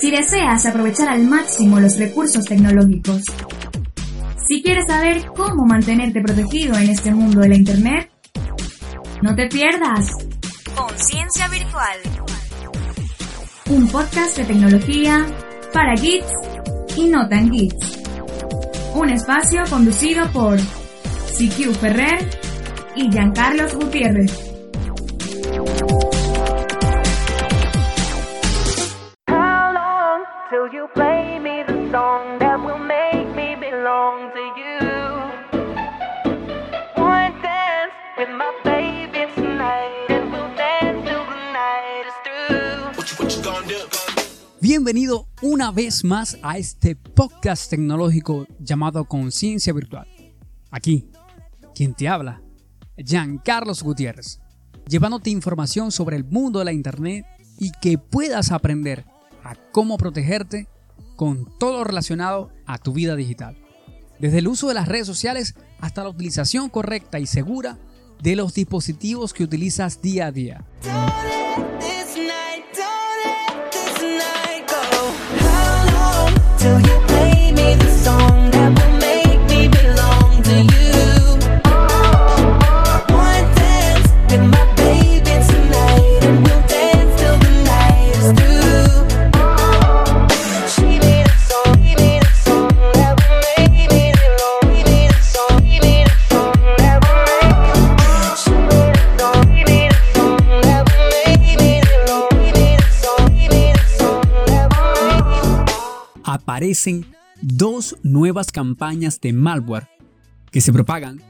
si deseas aprovechar al máximo los recursos tecnológicos. Si quieres saber cómo mantenerte protegido en este mundo de la Internet, no te pierdas Conciencia Virtual, un podcast de tecnología para geeks y no tan geeks. Un espacio conducido por CQ Ferrer y Giancarlos Gutiérrez. Bienvenido una vez más a este podcast tecnológico llamado Conciencia Virtual. Aquí, quien te habla, Giancarlos Gutiérrez, llevándote información sobre el mundo de la Internet y que puedas aprender a cómo protegerte con todo relacionado a tu vida digital. Desde el uso de las redes sociales hasta la utilización correcta y segura de los dispositivos que utilizas día a día. Aparecen dos nuevas campañas de malware que se propagan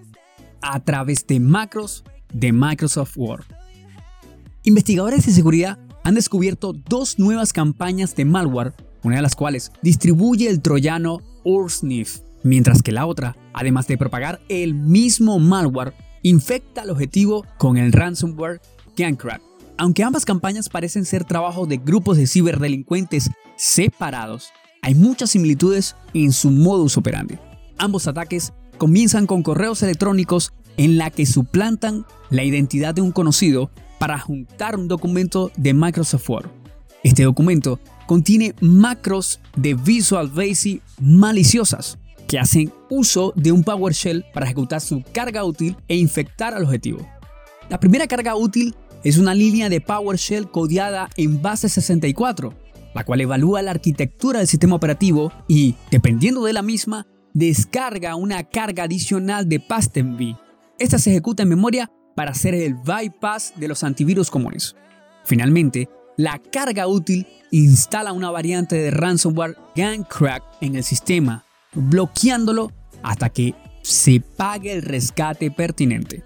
a través de macros de Microsoft Word. Investigadores de seguridad han descubierto dos nuevas campañas de malware, una de las cuales distribuye el troyano URSNIF, mientras que la otra, además de propagar el mismo malware, infecta al objetivo con el ransomware Gangcrack. Aunque ambas campañas parecen ser trabajo de grupos de ciberdelincuentes separados, hay muchas similitudes en su modus operandi. Ambos ataques comienzan con correos electrónicos en la que suplantan la identidad de un conocido para juntar un documento de Microsoft Word. Este documento contiene macros de Visual Basic maliciosas que hacen uso de un PowerShell para ejecutar su carga útil e infectar al objetivo. La primera carga útil es una línea de PowerShell codiada en base 64 la cual evalúa la arquitectura del sistema operativo y, dependiendo de la misma, descarga una carga adicional de PastenV. Esta se ejecuta en memoria para hacer el bypass de los antivirus comunes. Finalmente, la carga útil instala una variante de ransomware Gangcrack en el sistema, bloqueándolo hasta que se pague el rescate pertinente.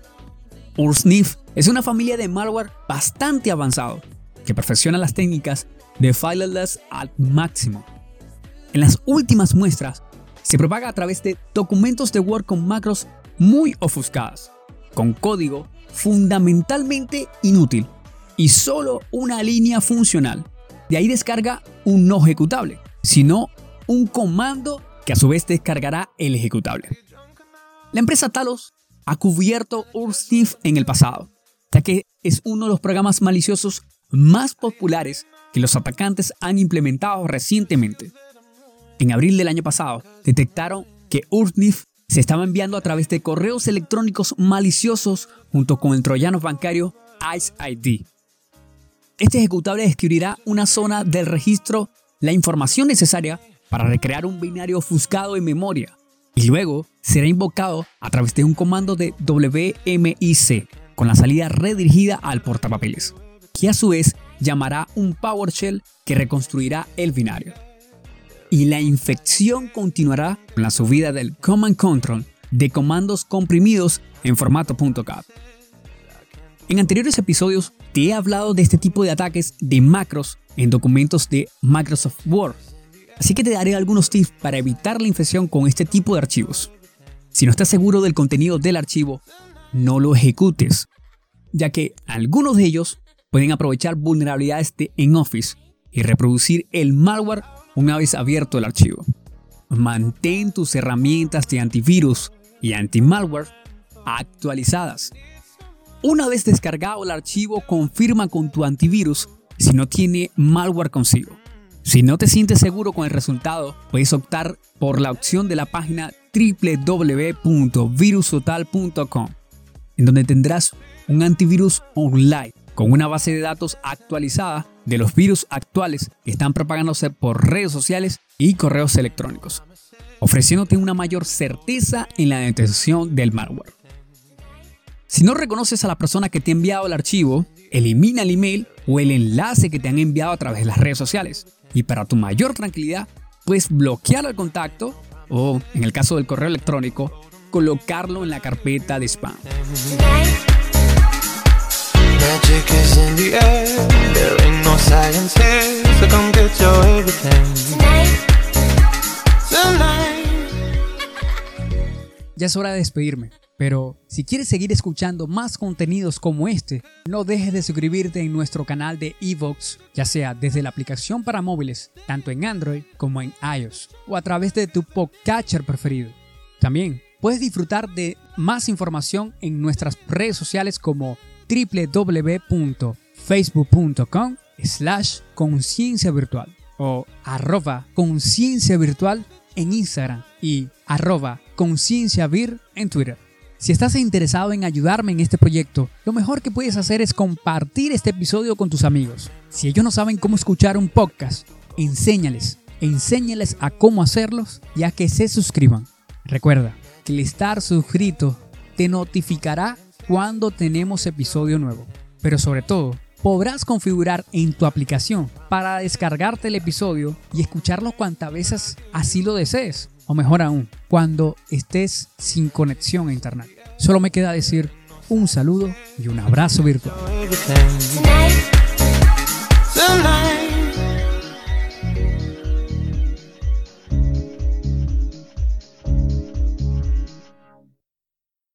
Ursnif es una familia de malware bastante avanzado que perfecciona las técnicas de fileless al máximo. En las últimas muestras, se propaga a través de documentos de Word con macros muy ofuscadas, con código fundamentalmente inútil y solo una línea funcional. De ahí descarga un no ejecutable, sino un comando que a su vez descargará el ejecutable. La empresa Talos ha cubierto URSNIF en el pasado, ya que es uno de los programas maliciosos más populares que los atacantes han implementado recientemente. En abril del año pasado, detectaron que Ursnif se estaba enviando a través de correos electrónicos maliciosos junto con el troyano bancario ICE ID. Este ejecutable descubrirá una zona del registro, la información necesaria para recrear un binario ofuscado en memoria, y luego será invocado a través de un comando de WMIC con la salida redirigida al portapapeles que a su vez llamará un PowerShell que reconstruirá el binario. Y la infección continuará con la subida del Command Control de comandos comprimidos en formato .cap. En anteriores episodios te he hablado de este tipo de ataques de macros en documentos de Microsoft Word, así que te daré algunos tips para evitar la infección con este tipo de archivos. Si no estás seguro del contenido del archivo, no lo ejecutes, ya que algunos de ellos pueden aprovechar vulnerabilidades de en Office y reproducir el malware una vez abierto el archivo. Mantén tus herramientas de antivirus y anti-malware actualizadas. Una vez descargado el archivo, confirma con tu antivirus si no tiene malware consigo. Si no te sientes seguro con el resultado, puedes optar por la opción de la página www.virustotal.com, en donde tendrás un antivirus online con una base de datos actualizada de los virus actuales que están propagándose por redes sociales y correos electrónicos, ofreciéndote una mayor certeza en la detección del malware. Si no reconoces a la persona que te ha enviado el archivo, elimina el email o el enlace que te han enviado a través de las redes sociales. Y para tu mayor tranquilidad, puedes bloquear el contacto o, en el caso del correo electrónico, colocarlo en la carpeta de spam. Ya es hora de despedirme, pero si quieres seguir escuchando más contenidos como este, no dejes de suscribirte en nuestro canal de Evox, ya sea desde la aplicación para móviles, tanto en Android como en iOS, o a través de tu podcatcher preferido. También puedes disfrutar de más información en nuestras redes sociales como www.facebook.com slash conciencia virtual o arroba conciencia virtual en Instagram y arroba concienciavir en Twitter. Si estás interesado en ayudarme en este proyecto, lo mejor que puedes hacer es compartir este episodio con tus amigos. Si ellos no saben cómo escuchar un podcast, enséñales, enséñales a cómo hacerlos ya que se suscriban. Recuerda que el estar suscrito te notificará cuando tenemos episodio nuevo. Pero sobre todo, podrás configurar en tu aplicación para descargarte el episodio y escucharlo cuantas veces así lo desees o mejor aún, cuando estés sin conexión a internet. Solo me queda decir un saludo y un abrazo virtual.